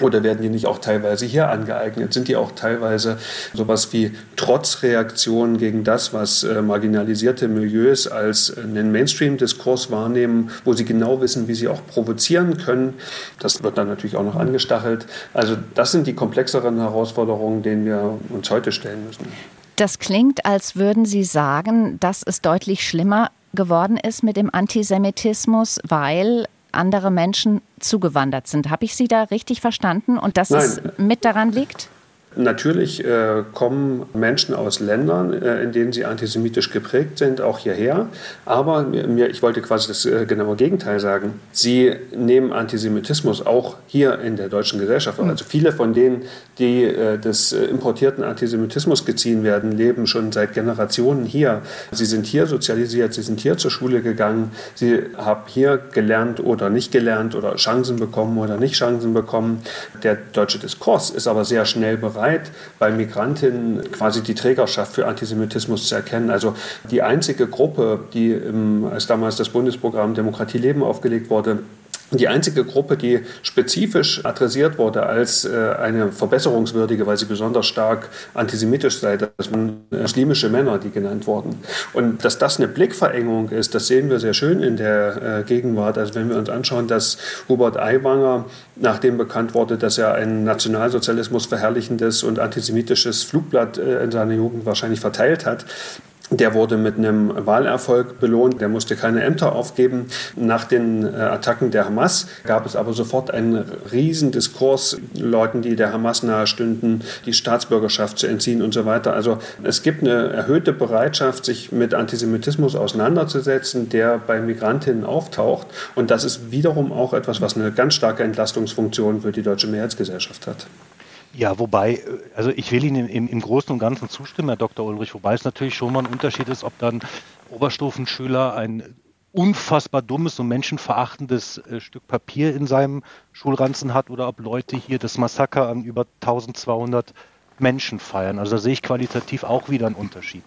Speaker 5: Oder werden die nicht auch teilweise hier angeeignet? Sind die auch teilweise sowas wie Trotzreaktionen gegen das, was äh, marginalisierte Milieus als einen Mainstream-Diskurs wahrnehmen, wo sie genau wissen, wie sie auch provozieren können? Das wird dann natürlich auch noch angestachelt. Also das sind die komplexeren Herausforderungen, denen wir uns heute stellen müssen.
Speaker 2: Das klingt, als würden Sie sagen, dass es deutlich schlimmer geworden ist mit dem Antisemitismus, weil andere Menschen zugewandert sind. Habe ich Sie da richtig verstanden und dass Nein. es mit daran liegt?
Speaker 5: Natürlich äh, kommen Menschen aus Ländern, äh, in denen sie antisemitisch geprägt sind, auch hierher. Aber mir, ich wollte quasi das äh, genaue Gegenteil sagen. Sie nehmen Antisemitismus auch hier in der deutschen Gesellschaft. Mhm. Also viele von denen, die äh, des äh, importierten Antisemitismus geziehen werden, leben schon seit Generationen hier. Sie sind hier sozialisiert, sie sind hier zur Schule gegangen, sie haben hier gelernt oder nicht gelernt oder Chancen bekommen oder nicht Chancen bekommen. Der deutsche Diskurs ist aber sehr schnell bereit bereit, bei Migrantinnen quasi die Trägerschaft für Antisemitismus zu erkennen. Also die einzige Gruppe, die, als damals das Bundesprogramm Demokratie Leben aufgelegt wurde, die einzige Gruppe, die spezifisch adressiert wurde als äh, eine verbesserungswürdige, weil sie besonders stark antisemitisch sei, das waren muslimische Männer, die genannt wurden. Und dass das eine Blickverengung ist, das sehen wir sehr schön in der äh, Gegenwart. Also wenn wir uns anschauen, dass Hubert Aiwanger, nachdem bekannt wurde, dass er ein Nationalsozialismus verherrlichendes und antisemitisches Flugblatt äh, in seiner Jugend wahrscheinlich verteilt hat, der wurde mit einem Wahlerfolg belohnt. Der musste keine Ämter aufgeben. Nach den äh, Attacken der Hamas gab es aber sofort einen riesen Diskurs, Leuten, die der Hamas nahestünden, die Staatsbürgerschaft zu entziehen und so weiter. Also es gibt eine erhöhte Bereitschaft, sich mit Antisemitismus auseinanderzusetzen, der bei Migrantinnen auftaucht. Und das ist wiederum auch etwas, was eine ganz starke Entlastungsfunktion für die deutsche Mehrheitsgesellschaft hat.
Speaker 3: Ja, wobei, äh, also ich will Ihnen im, im Großen und Ganzen zustimmen, Herr Dr. Ulrich, wobei es natürlich schon mal ein Unterschied ist, ob dann Oberstufenschüler ein unfassbar dummes und menschenverachtendes äh, Stück Papier in seinem Schulranzen hat oder ob Leute hier das Massaker an über 1200 Menschen feiern. Also da sehe ich qualitativ auch wieder einen Unterschied.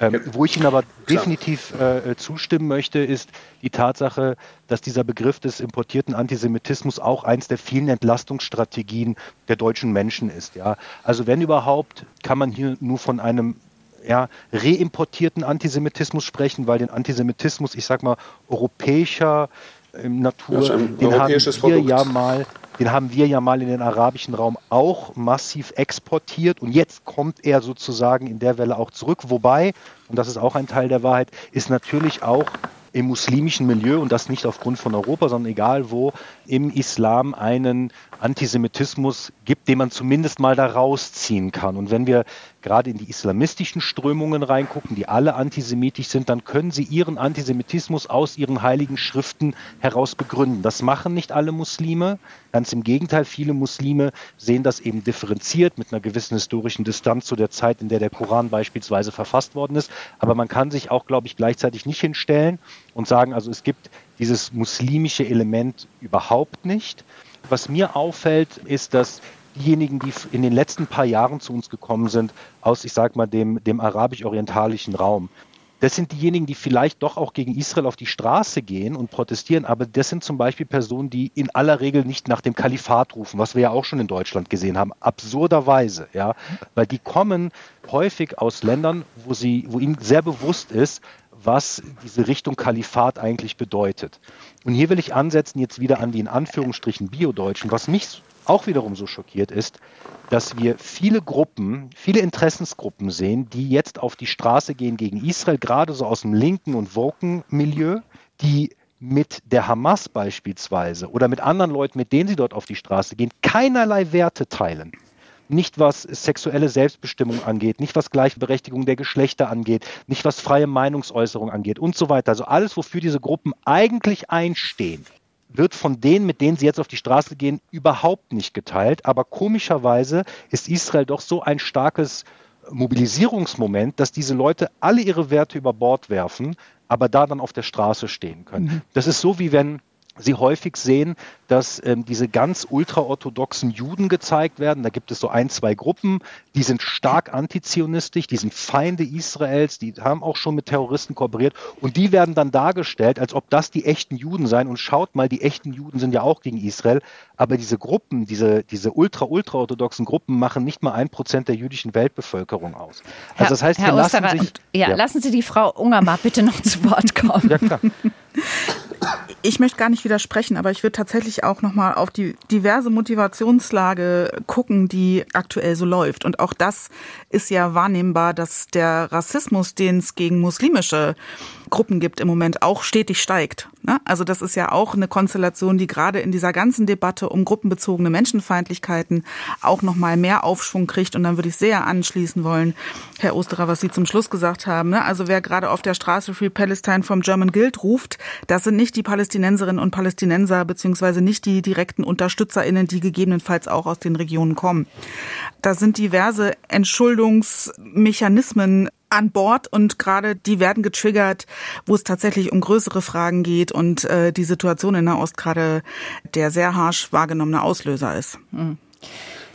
Speaker 3: Ähm, wo ich Ihnen aber definitiv äh, zustimmen möchte, ist die Tatsache, dass dieser Begriff des importierten Antisemitismus auch eins der vielen Entlastungsstrategien der deutschen Menschen ist. Ja? Also wenn überhaupt, kann man hier nur von einem ja, reimportierten Antisemitismus sprechen, weil den Antisemitismus, ich sag mal, europäischer ähm, Natur, den haben wir Produkt. ja mal den haben wir ja mal in den arabischen Raum auch massiv exportiert und jetzt kommt er sozusagen in der Welle auch zurück. Wobei, und das ist auch ein Teil der Wahrheit, ist natürlich auch im muslimischen Milieu und das nicht aufgrund von Europa, sondern egal wo, im Islam einen Antisemitismus gibt, den man zumindest mal da rausziehen kann. Und wenn wir gerade in die islamistischen Strömungen reingucken, die alle antisemitisch sind, dann können sie ihren Antisemitismus aus ihren heiligen Schriften heraus begründen. Das machen nicht alle Muslime. Ganz im Gegenteil, viele Muslime sehen das eben differenziert mit einer gewissen historischen Distanz zu der Zeit, in der der Koran beispielsweise verfasst worden ist. Aber man kann sich auch, glaube ich, gleichzeitig nicht hinstellen und sagen, also es gibt dieses muslimische Element überhaupt nicht. Was mir auffällt, ist, dass diejenigen, die in den letzten paar Jahren zu uns gekommen sind, aus, ich sag mal, dem, dem arabisch-orientalischen Raum, das sind diejenigen, die vielleicht doch auch gegen Israel auf die Straße gehen und protestieren, aber das sind zum Beispiel Personen, die in aller Regel nicht nach dem Kalifat rufen, was wir ja auch schon in Deutschland gesehen haben, absurderweise, ja, weil die kommen häufig aus Ländern, wo sie, wo ihnen sehr bewusst ist, was diese Richtung Kalifat eigentlich bedeutet. Und hier will ich ansetzen jetzt wieder an die in Anführungsstrichen Biodeutschen. Was mich auch wiederum so schockiert ist, dass wir viele Gruppen, viele Interessensgruppen sehen, die jetzt auf die Straße gehen gegen Israel, gerade so aus dem linken und Woken-Milieu, die mit der Hamas beispielsweise oder mit anderen Leuten, mit denen sie dort auf die Straße gehen, keinerlei Werte teilen nicht was sexuelle Selbstbestimmung angeht, nicht was Gleichberechtigung der Geschlechter angeht, nicht was freie Meinungsäußerung angeht und so weiter. Also alles, wofür diese Gruppen eigentlich einstehen, wird von denen, mit denen sie jetzt auf die Straße gehen, überhaupt nicht geteilt. Aber komischerweise ist Israel doch so ein starkes Mobilisierungsmoment, dass diese Leute alle ihre Werte über Bord werfen, aber da dann auf der Straße stehen können. Mhm. Das ist so, wie wenn Sie häufig sehen, dass ähm, diese ganz ultraorthodoxen Juden gezeigt werden. Da gibt es so ein, zwei Gruppen, die sind stark antizionistisch, die sind Feinde Israels, die haben auch schon mit Terroristen kooperiert und die werden dann dargestellt, als ob das die echten Juden seien. Und schaut mal, die echten Juden sind ja auch gegen Israel, aber diese Gruppen, diese, diese ultra-ultraorthodoxen Gruppen machen nicht mal ein Prozent der jüdischen Weltbevölkerung aus.
Speaker 2: Also das heißt, Herr lassen sich, ja, ja, lassen Sie die Frau Unger mal bitte noch zu Wort kommen. Ja, klar.
Speaker 4: Ich möchte gar nicht widersprechen, aber ich würde tatsächlich auch nochmal auf die diverse Motivationslage gucken, die aktuell so läuft. Und auch das ist ja wahrnehmbar, dass der Rassismus, den es gegen muslimische Gruppen gibt im Moment, auch stetig steigt. Ne? Also das ist ja auch eine Konstellation, die gerade in dieser ganzen Debatte um gruppenbezogene Menschenfeindlichkeiten auch nochmal mehr Aufschwung kriegt. Und dann würde ich sehr anschließen wollen, Herr Osterer, was Sie zum Schluss gesagt haben. Ne? Also wer gerade auf der Straße Free Palestine from German Guild ruft, das sind nicht die Palästinenserinnen und Palästinenser beziehungsweise nicht die direkten UnterstützerInnen, die gegebenenfalls auch aus den Regionen kommen. Da sind diverse Entschuldungsmechanismen an Bord und gerade die werden getriggert, wo es tatsächlich um größere Fragen geht und äh, die Situation in Nahost gerade der sehr harsch wahrgenommene Auslöser ist. Mhm.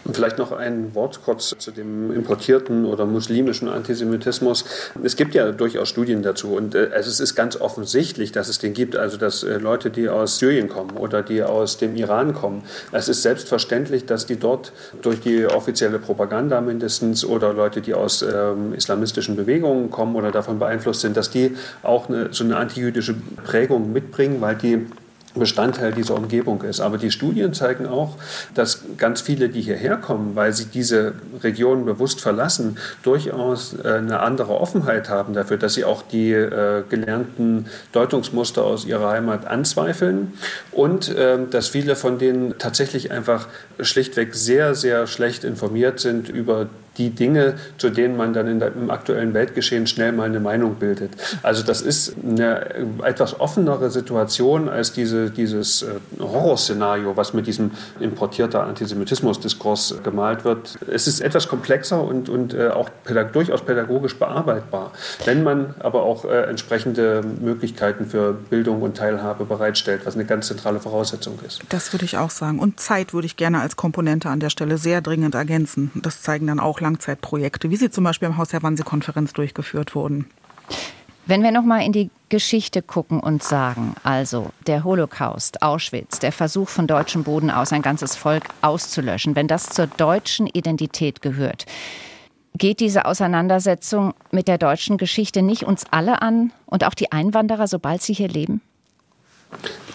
Speaker 5: Und vielleicht noch ein Wort kurz zu dem importierten oder muslimischen Antisemitismus. Es gibt ja durchaus Studien dazu und äh, es ist ganz offensichtlich, dass es den gibt. Also dass äh, Leute, die aus Syrien kommen oder die aus dem Iran kommen, es ist selbstverständlich, dass die dort durch die offizielle Propaganda mindestens oder Leute, die aus ähm, islamistischen Bewegungen kommen oder davon beeinflusst sind, dass die auch eine, so eine antijüdische Prägung mitbringen, weil die Bestandteil dieser Umgebung ist. Aber die Studien zeigen auch, dass ganz viele, die hierher kommen, weil sie diese Region bewusst verlassen, durchaus äh, eine andere Offenheit haben dafür, dass sie auch die äh, gelernten Deutungsmuster aus ihrer Heimat anzweifeln und ähm, dass viele von denen tatsächlich einfach schlichtweg sehr, sehr schlecht informiert sind über die Dinge, zu denen man dann der, im aktuellen Weltgeschehen schnell mal eine Meinung bildet. Also das ist eine etwas offenere Situation als diese, dieses äh, Horrorszenario, was mit diesem importierter Antisemitismus-Diskurs gemalt wird. Es ist etwas komplexer und, und äh, auch pädag durchaus pädagogisch bearbeitbar, wenn man aber auch äh, entsprechende Möglichkeiten für Bildung und Teilhabe bereitstellt, was eine ganz zentrale Voraussetzung ist.
Speaker 4: Das würde ich auch sagen. Und Zeit würde ich gerne als Komponente an der Stelle sehr dringend ergänzen. Das zeigen dann auch Langzeitprojekte, wie sie zum Beispiel am Haus der Wannsee-Konferenz durchgeführt wurden.
Speaker 2: Wenn wir noch mal in die Geschichte gucken und sagen, also der Holocaust, Auschwitz, der Versuch von deutschem Boden aus ein ganzes Volk auszulöschen, wenn das zur deutschen Identität gehört, geht diese Auseinandersetzung mit der deutschen Geschichte nicht uns alle an und auch die Einwanderer, sobald sie hier leben?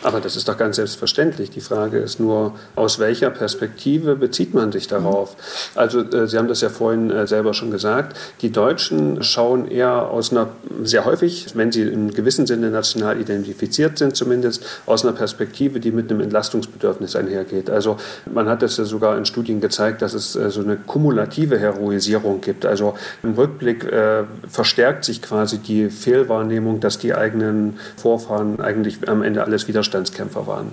Speaker 5: Aber das ist doch ganz selbstverständlich. Die Frage ist nur, aus welcher Perspektive bezieht man sich darauf? Also äh, Sie haben das ja vorhin äh, selber schon gesagt, die Deutschen schauen eher aus einer, sehr häufig, wenn sie in gewissem Sinne national identifiziert sind, zumindest aus einer Perspektive, die mit einem Entlastungsbedürfnis einhergeht. Also man hat das ja sogar in Studien gezeigt, dass es äh, so eine kumulative Heroisierung gibt. Also im Rückblick verstärkt sich quasi die Fehlwahrnehmung, dass die eigenen Vorfahren eigentlich am Ende alles Widerstandskämpfer waren.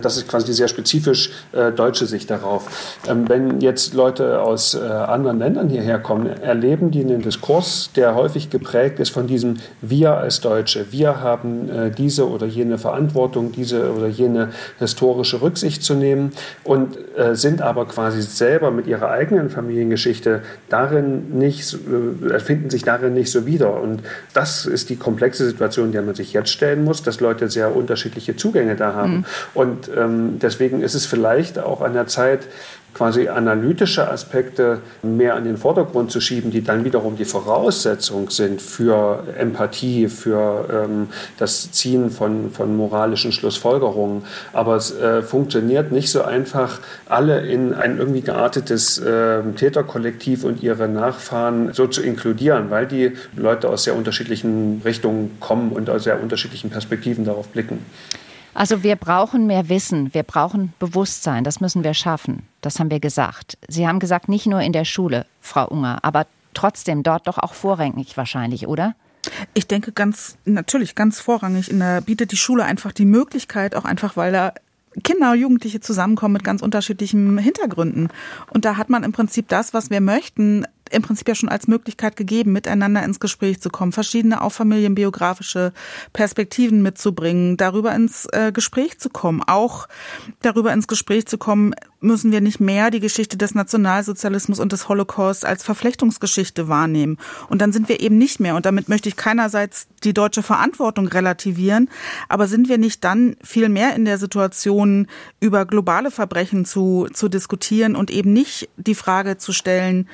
Speaker 5: Das ist quasi sehr spezifisch äh, deutsche Sicht darauf. Ähm, wenn jetzt Leute aus äh, anderen Ländern hierher kommen, erleben die einen Diskurs, der häufig geprägt ist von diesem Wir als Deutsche. Wir haben äh, diese oder jene Verantwortung, diese oder jene historische Rücksicht zu nehmen und äh, sind aber quasi selber mit ihrer eigenen Familiengeschichte darin nicht, äh, finden sich darin nicht so wieder. Und das ist die komplexe Situation, der man sich jetzt stellen muss, dass Leute sehr unterschiedliche Zugänge Zugänge da haben. Mhm. Und ähm, deswegen ist es vielleicht auch an der Zeit, quasi analytische Aspekte mehr an den Vordergrund zu schieben, die dann wiederum die Voraussetzung sind für Empathie, für ähm, das Ziehen von, von moralischen Schlussfolgerungen. Aber es äh, funktioniert nicht so einfach, alle in ein irgendwie geartetes äh, Täterkollektiv und ihre Nachfahren so zu inkludieren, weil die Leute aus sehr unterschiedlichen Richtungen kommen und aus sehr unterschiedlichen Perspektiven darauf blicken.
Speaker 2: Also wir brauchen mehr Wissen, wir brauchen Bewusstsein, das müssen wir schaffen. Das haben wir gesagt. Sie haben gesagt, nicht nur in der Schule, Frau Unger, aber trotzdem dort doch auch vorrangig wahrscheinlich, oder?
Speaker 4: Ich denke ganz, natürlich ganz vorrangig. In der, bietet die Schule einfach die Möglichkeit, auch einfach, weil da Kinder und Jugendliche zusammenkommen mit ganz unterschiedlichen Hintergründen. Und da hat man im Prinzip das, was wir möchten, im Prinzip ja schon als Möglichkeit gegeben, miteinander ins Gespräch zu kommen, verschiedene auch familienbiografische Perspektiven mitzubringen, darüber ins äh, Gespräch zu kommen. Auch darüber ins Gespräch zu kommen, müssen wir nicht mehr die Geschichte des Nationalsozialismus und des Holocaust als Verflechtungsgeschichte wahrnehmen. Und dann sind wir eben nicht mehr, und damit möchte ich keinerseits die deutsche Verantwortung relativieren, aber sind wir nicht dann viel mehr in der Situation, über globale Verbrechen zu, zu diskutieren und eben nicht die Frage zu stellen,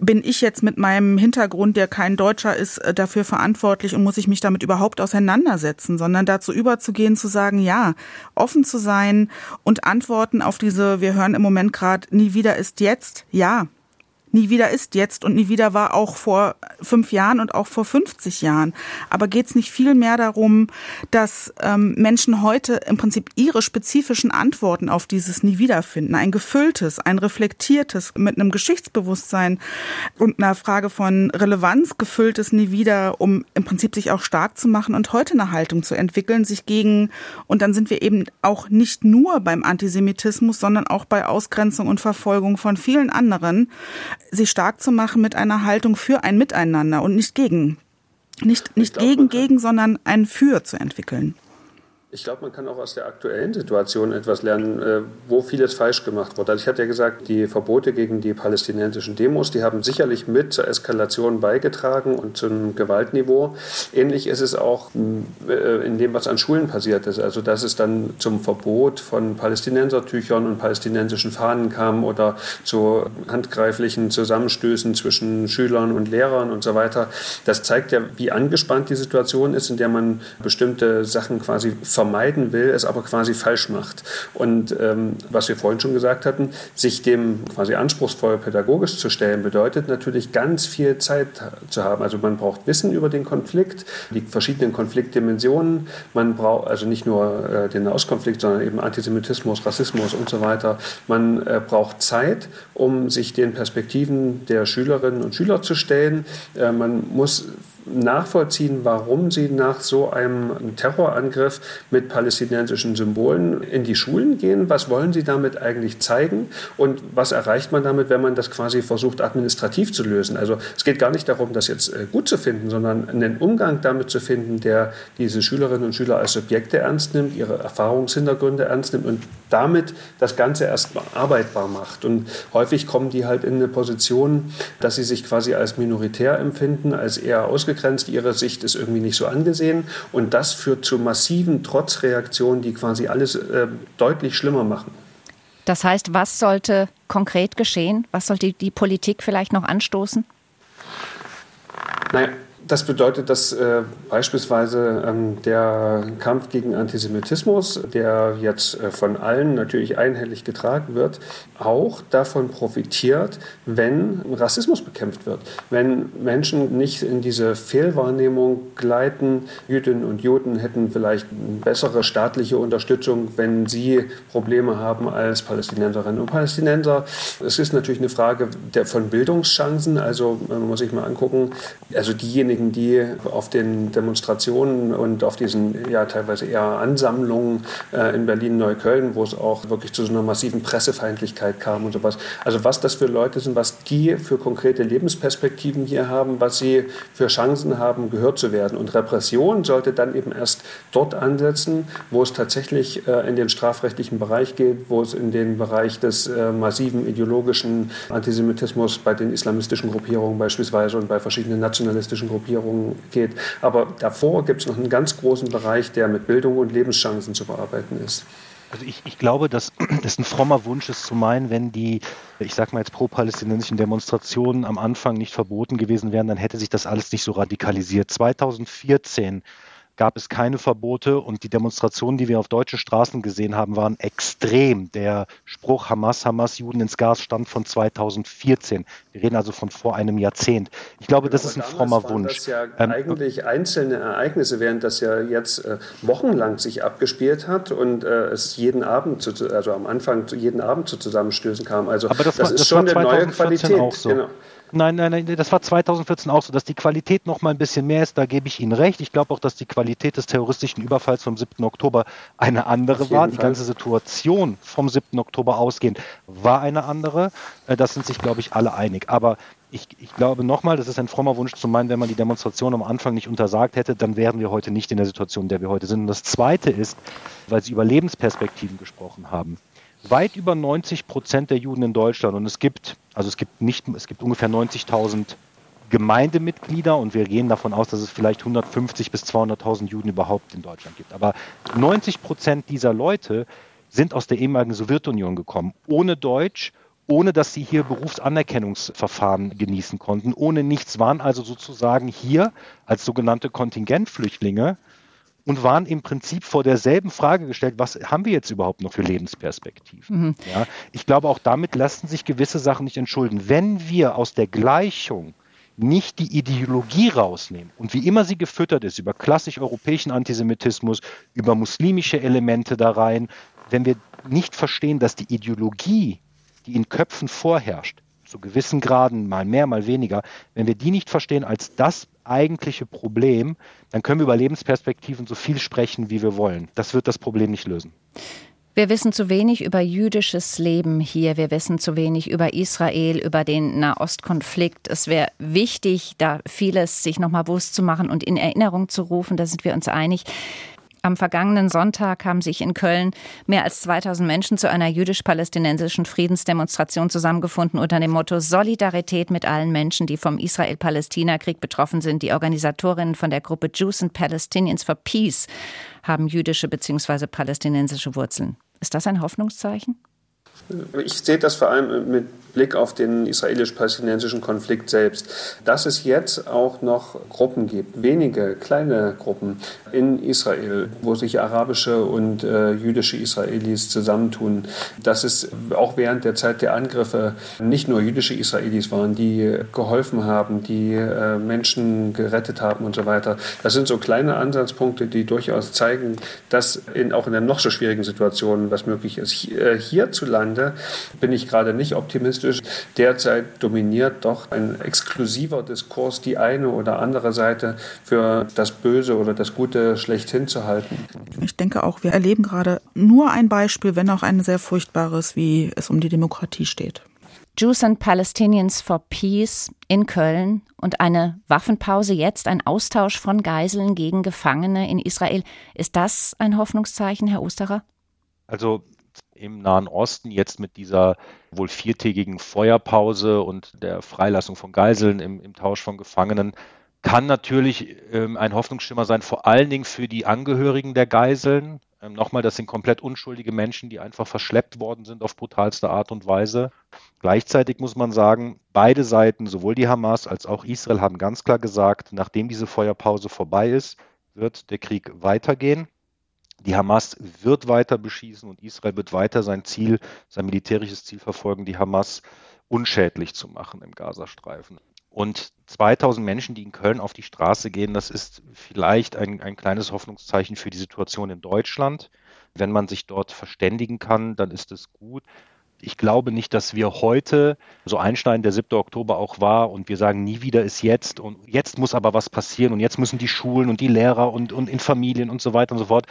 Speaker 4: bin ich jetzt mit meinem Hintergrund, der kein Deutscher ist, äh, dafür verantwortlich und muss ich mich damit überhaupt auseinandersetzen, sondern dazu überzugehen, zu sagen, ja, offen zu sein und Antworten auf diese, wir hören im Moment gerade, nie wieder ist jetzt, ja, Nie wieder ist jetzt und nie wieder war auch vor fünf Jahren und auch vor 50 Jahren. Aber geht es nicht viel mehr darum, dass ähm, Menschen heute im Prinzip ihre spezifischen Antworten auf dieses Nie wieder finden? Ein gefülltes, ein reflektiertes, mit einem Geschichtsbewusstsein und einer Frage von Relevanz gefülltes Nie wieder, um im Prinzip sich auch stark zu machen und heute eine Haltung zu entwickeln, sich gegen, und dann sind wir eben auch nicht nur beim Antisemitismus, sondern auch bei Ausgrenzung und Verfolgung von vielen anderen, sich stark zu machen mit einer Haltung für ein Miteinander und nicht gegen. Nicht, nicht gegen, gegen, sondern ein Für zu entwickeln.
Speaker 5: Ich glaube, man kann auch aus der aktuellen Situation etwas lernen, äh, wo vieles falsch gemacht wurde. Also ich hatte ja gesagt, die Verbote gegen die palästinensischen Demos, die haben sicherlich mit zur Eskalation beigetragen und zum Gewaltniveau. Ähnlich ist es auch äh, in dem, was an Schulen passiert ist. Also dass es dann zum Verbot von Palästinensertüchern und palästinensischen Fahnen kam oder zu handgreiflichen Zusammenstößen zwischen Schülern und Lehrern und so weiter. Das zeigt ja, wie angespannt die Situation ist, in der man bestimmte Sachen quasi vermeiden will, es aber quasi falsch macht. Und ähm, was wir vorhin schon gesagt hatten, sich dem quasi anspruchsvoll pädagogisch zu stellen, bedeutet natürlich ganz viel Zeit zu haben. Also man braucht Wissen über den Konflikt, die verschiedenen Konfliktdimensionen. Man braucht also nicht nur äh, den Nahostkonflikt, sondern eben Antisemitismus, Rassismus und so weiter. Man äh, braucht Zeit, um sich den Perspektiven der Schülerinnen und Schüler zu stellen. Äh, man muss nachvollziehen, warum sie nach so einem Terrorangriff mit palästinensischen Symbolen in die Schulen gehen. Was wollen sie damit eigentlich zeigen? Und was erreicht man damit, wenn man das quasi versucht, administrativ zu lösen? Also es geht gar nicht darum, das jetzt äh, gut zu finden, sondern einen Umgang damit zu finden, der diese Schülerinnen und Schüler als Subjekte ernst nimmt, ihre Erfahrungshintergründe ernst nimmt und damit das Ganze erst arbeitbar macht. Und häufig kommen die halt in eine Position, dass sie sich quasi als minoritär empfinden, als eher ausgeglichen ausgegrenzt, ihre Sicht ist irgendwie nicht so angesehen. Und das führt zu massiven Trotzreaktionen, die quasi alles äh, deutlich schlimmer machen.
Speaker 2: Das heißt, was sollte konkret geschehen? Was sollte die Politik vielleicht noch anstoßen?
Speaker 5: Naja, das bedeutet, dass äh, beispielsweise ähm, der Kampf gegen Antisemitismus, der jetzt äh, von allen natürlich einhellig getragen wird, auch davon profitiert, wenn Rassismus bekämpft wird. Wenn Menschen nicht in diese Fehlwahrnehmung gleiten, Jüdinnen und Juden hätten vielleicht bessere staatliche Unterstützung, wenn sie Probleme haben als Palästinenserinnen und Palästinenser. Es ist natürlich eine Frage der, von Bildungschancen. Also man muss sich mal angucken, also diejenigen, diejenigen, die auf den Demonstrationen und auf diesen ja teilweise eher Ansammlungen äh, in Berlin-Neukölln, wo es auch wirklich zu so einer massiven Pressefeindlichkeit kam und sowas. Also was das für Leute sind, was die für konkrete Lebensperspektiven hier haben, was sie für Chancen haben, gehört zu werden. Und Repression sollte dann eben erst dort ansetzen, wo es tatsächlich äh, in den strafrechtlichen Bereich geht, wo es in den Bereich des äh, massiven ideologischen Antisemitismus bei den islamistischen Gruppierungen beispielsweise und bei verschiedenen nationalistischen Gruppierungen Okkupierung geht. Aber davor gibt es noch einen ganz großen Bereich, der mit Bildung und Lebenschancen zu bearbeiten ist.
Speaker 3: Also ich, ich glaube, dass das ein frommer Wunsch ist zu meinen, wenn die, ich sag mal jetzt pro-palästinensischen Demonstrationen am Anfang nicht verboten gewesen wären, dann hätte sich das alles nicht so radikalisiert. 2014 gab es keine Verbote und die Demonstrationen, die wir auf deutschen Straßen gesehen haben, waren extrem. Der Spruch Hamas, Hamas, Juden ins Gas stammt von 2014. Wir reden also von vor einem Jahrzehnt. Ich glaube, das ist ein frommer Wunsch.
Speaker 5: Das ja ähm, eigentlich einzelne Ereignisse, während das ja jetzt äh, wochenlang sich abgespielt hat und äh, es jeden Abend, zu, also am Anfang jeden Abend zu Zusammenstößen kam. Also
Speaker 3: das, das war, ist das schon eine neue Qualität. Auch so. Genau. Nein, nein, nein, das war 2014 auch so, dass die Qualität noch mal ein bisschen mehr ist. Da gebe ich Ihnen recht. Ich glaube auch, dass die Qualität des terroristischen Überfalls vom 7. Oktober eine andere war. Die ganze Situation vom 7. Oktober ausgehend war eine andere. Äh, das sind sich, glaube ich, alle einig. Aber ich, ich glaube nochmal, das ist ein frommer Wunsch zu meinen, wenn man die Demonstration am Anfang nicht untersagt hätte, dann wären wir heute nicht in der Situation, in der wir heute sind. Und das Zweite ist, weil Sie über Lebensperspektiven gesprochen haben weit über 90 Prozent der Juden in Deutschland und es gibt, also es gibt nicht, es gibt ungefähr 90.000 Gemeindemitglieder und wir gehen davon aus, dass es vielleicht 150 bis 200.000 Juden überhaupt in Deutschland gibt. Aber 90 Prozent dieser Leute sind aus der ehemaligen Sowjetunion gekommen, ohne Deutsch, ohne dass sie hier Berufsanerkennungsverfahren genießen konnten, ohne nichts, waren also sozusagen hier als sogenannte Kontingentflüchtlinge und waren im Prinzip vor derselben Frage gestellt, was haben wir jetzt überhaupt noch für Lebensperspektiven? Mhm. Ja, ich glaube, auch damit lassen sich gewisse Sachen nicht entschulden. Wenn wir aus der Gleichung nicht die Ideologie rausnehmen und wie immer sie gefüttert ist über klassisch europäischen Antisemitismus, über muslimische Elemente da rein, wenn wir nicht verstehen, dass die Ideologie, die in Köpfen vorherrscht, zu gewissen Graden, mal mehr, mal weniger, wenn wir die nicht verstehen als das eigentliche Problem, dann können wir über Lebensperspektiven so viel sprechen, wie wir wollen. Das wird das Problem nicht lösen.
Speaker 2: Wir wissen zu wenig über jüdisches Leben hier. Wir wissen zu wenig über Israel, über den Nahostkonflikt. Es wäre wichtig, da vieles sich nochmal bewusst zu machen und in Erinnerung zu rufen. Da sind wir uns einig. Am vergangenen Sonntag haben sich in Köln mehr als 2000 Menschen zu einer jüdisch-palästinensischen Friedensdemonstration zusammengefunden unter dem Motto Solidarität mit allen Menschen, die vom Israel-Palästina-Krieg betroffen sind. Die Organisatorinnen von der Gruppe Jews and Palestinians for Peace haben jüdische bzw. palästinensische Wurzeln. Ist das ein Hoffnungszeichen?
Speaker 5: Ich sehe das vor allem mit Blick auf den israelisch-palästinensischen Konflikt selbst, dass es jetzt auch noch Gruppen gibt, wenige kleine Gruppen in Israel, wo sich arabische und äh, jüdische Israelis zusammentun, dass es auch während der Zeit der Angriffe nicht nur jüdische Israelis waren, die geholfen haben, die äh, Menschen gerettet haben und so weiter. Das sind so kleine Ansatzpunkte, die durchaus zeigen, dass in, auch in der noch so schwierigen Situation was möglich ist. Äh, hierzulande bin ich gerade nicht optimistisch optimistisch. Derzeit dominiert doch ein exklusiver Diskurs, die eine oder andere Seite für das Böse oder das Gute schlechthin zu halten.
Speaker 4: Ich denke auch, wir erleben gerade nur ein Beispiel, wenn auch ein sehr furchtbares, wie es um die Demokratie steht.
Speaker 2: Jews and Palestinians for Peace in Köln und eine Waffenpause jetzt, ein Austausch von Geiseln gegen Gefangene in Israel. Ist das ein Hoffnungszeichen, Herr Osterer?
Speaker 3: Also im Nahen Osten jetzt mit dieser wohl viertägigen Feuerpause und der Freilassung von Geiseln im, im Tausch von Gefangenen kann natürlich ähm, ein Hoffnungsschimmer sein, vor allen Dingen für die Angehörigen der Geiseln. Ähm, nochmal, das sind komplett unschuldige Menschen, die einfach verschleppt worden sind auf brutalste Art und Weise. Gleichzeitig muss man sagen, beide Seiten, sowohl die Hamas als auch Israel, haben ganz klar gesagt, nachdem diese Feuerpause vorbei ist, wird der Krieg weitergehen. Die Hamas wird weiter beschießen und Israel wird weiter sein Ziel, sein militärisches Ziel verfolgen, die Hamas unschädlich zu machen im Gazastreifen. Und 2000 Menschen, die in Köln auf die Straße gehen, das ist vielleicht ein, ein kleines Hoffnungszeichen für die Situation in Deutschland. Wenn man sich dort verständigen kann, dann ist es gut. Ich glaube nicht, dass wir heute, so Einstein der 7. Oktober auch war, und wir sagen, nie wieder ist jetzt und jetzt muss aber was passieren und jetzt müssen die Schulen und die Lehrer und, und in Familien und so weiter und so fort.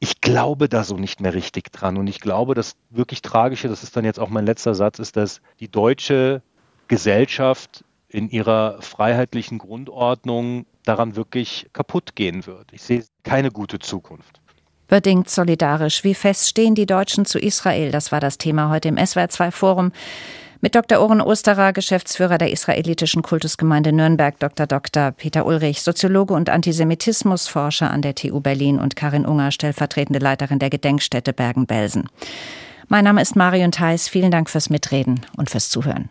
Speaker 3: Ich glaube da so nicht mehr richtig dran. Und ich glaube, das wirklich Tragische, das ist dann jetzt auch mein letzter Satz, ist, dass die deutsche Gesellschaft in ihrer freiheitlichen Grundordnung daran wirklich kaputt gehen wird. Ich sehe keine gute Zukunft.
Speaker 2: Bedingt solidarisch. Wie fest stehen die Deutschen zu Israel? Das war das Thema heute im SWR2 Forum Mit Dr. Oren Osterer, Geschäftsführer der israelitischen Kultusgemeinde Nürnberg, Dr. Dr. Peter Ulrich, Soziologe und Antisemitismusforscher an der TU Berlin und Karin Unger, stellvertretende Leiterin der Gedenkstätte Bergen-Belsen. Mein Name ist Marion Theis. Vielen Dank fürs Mitreden und fürs Zuhören.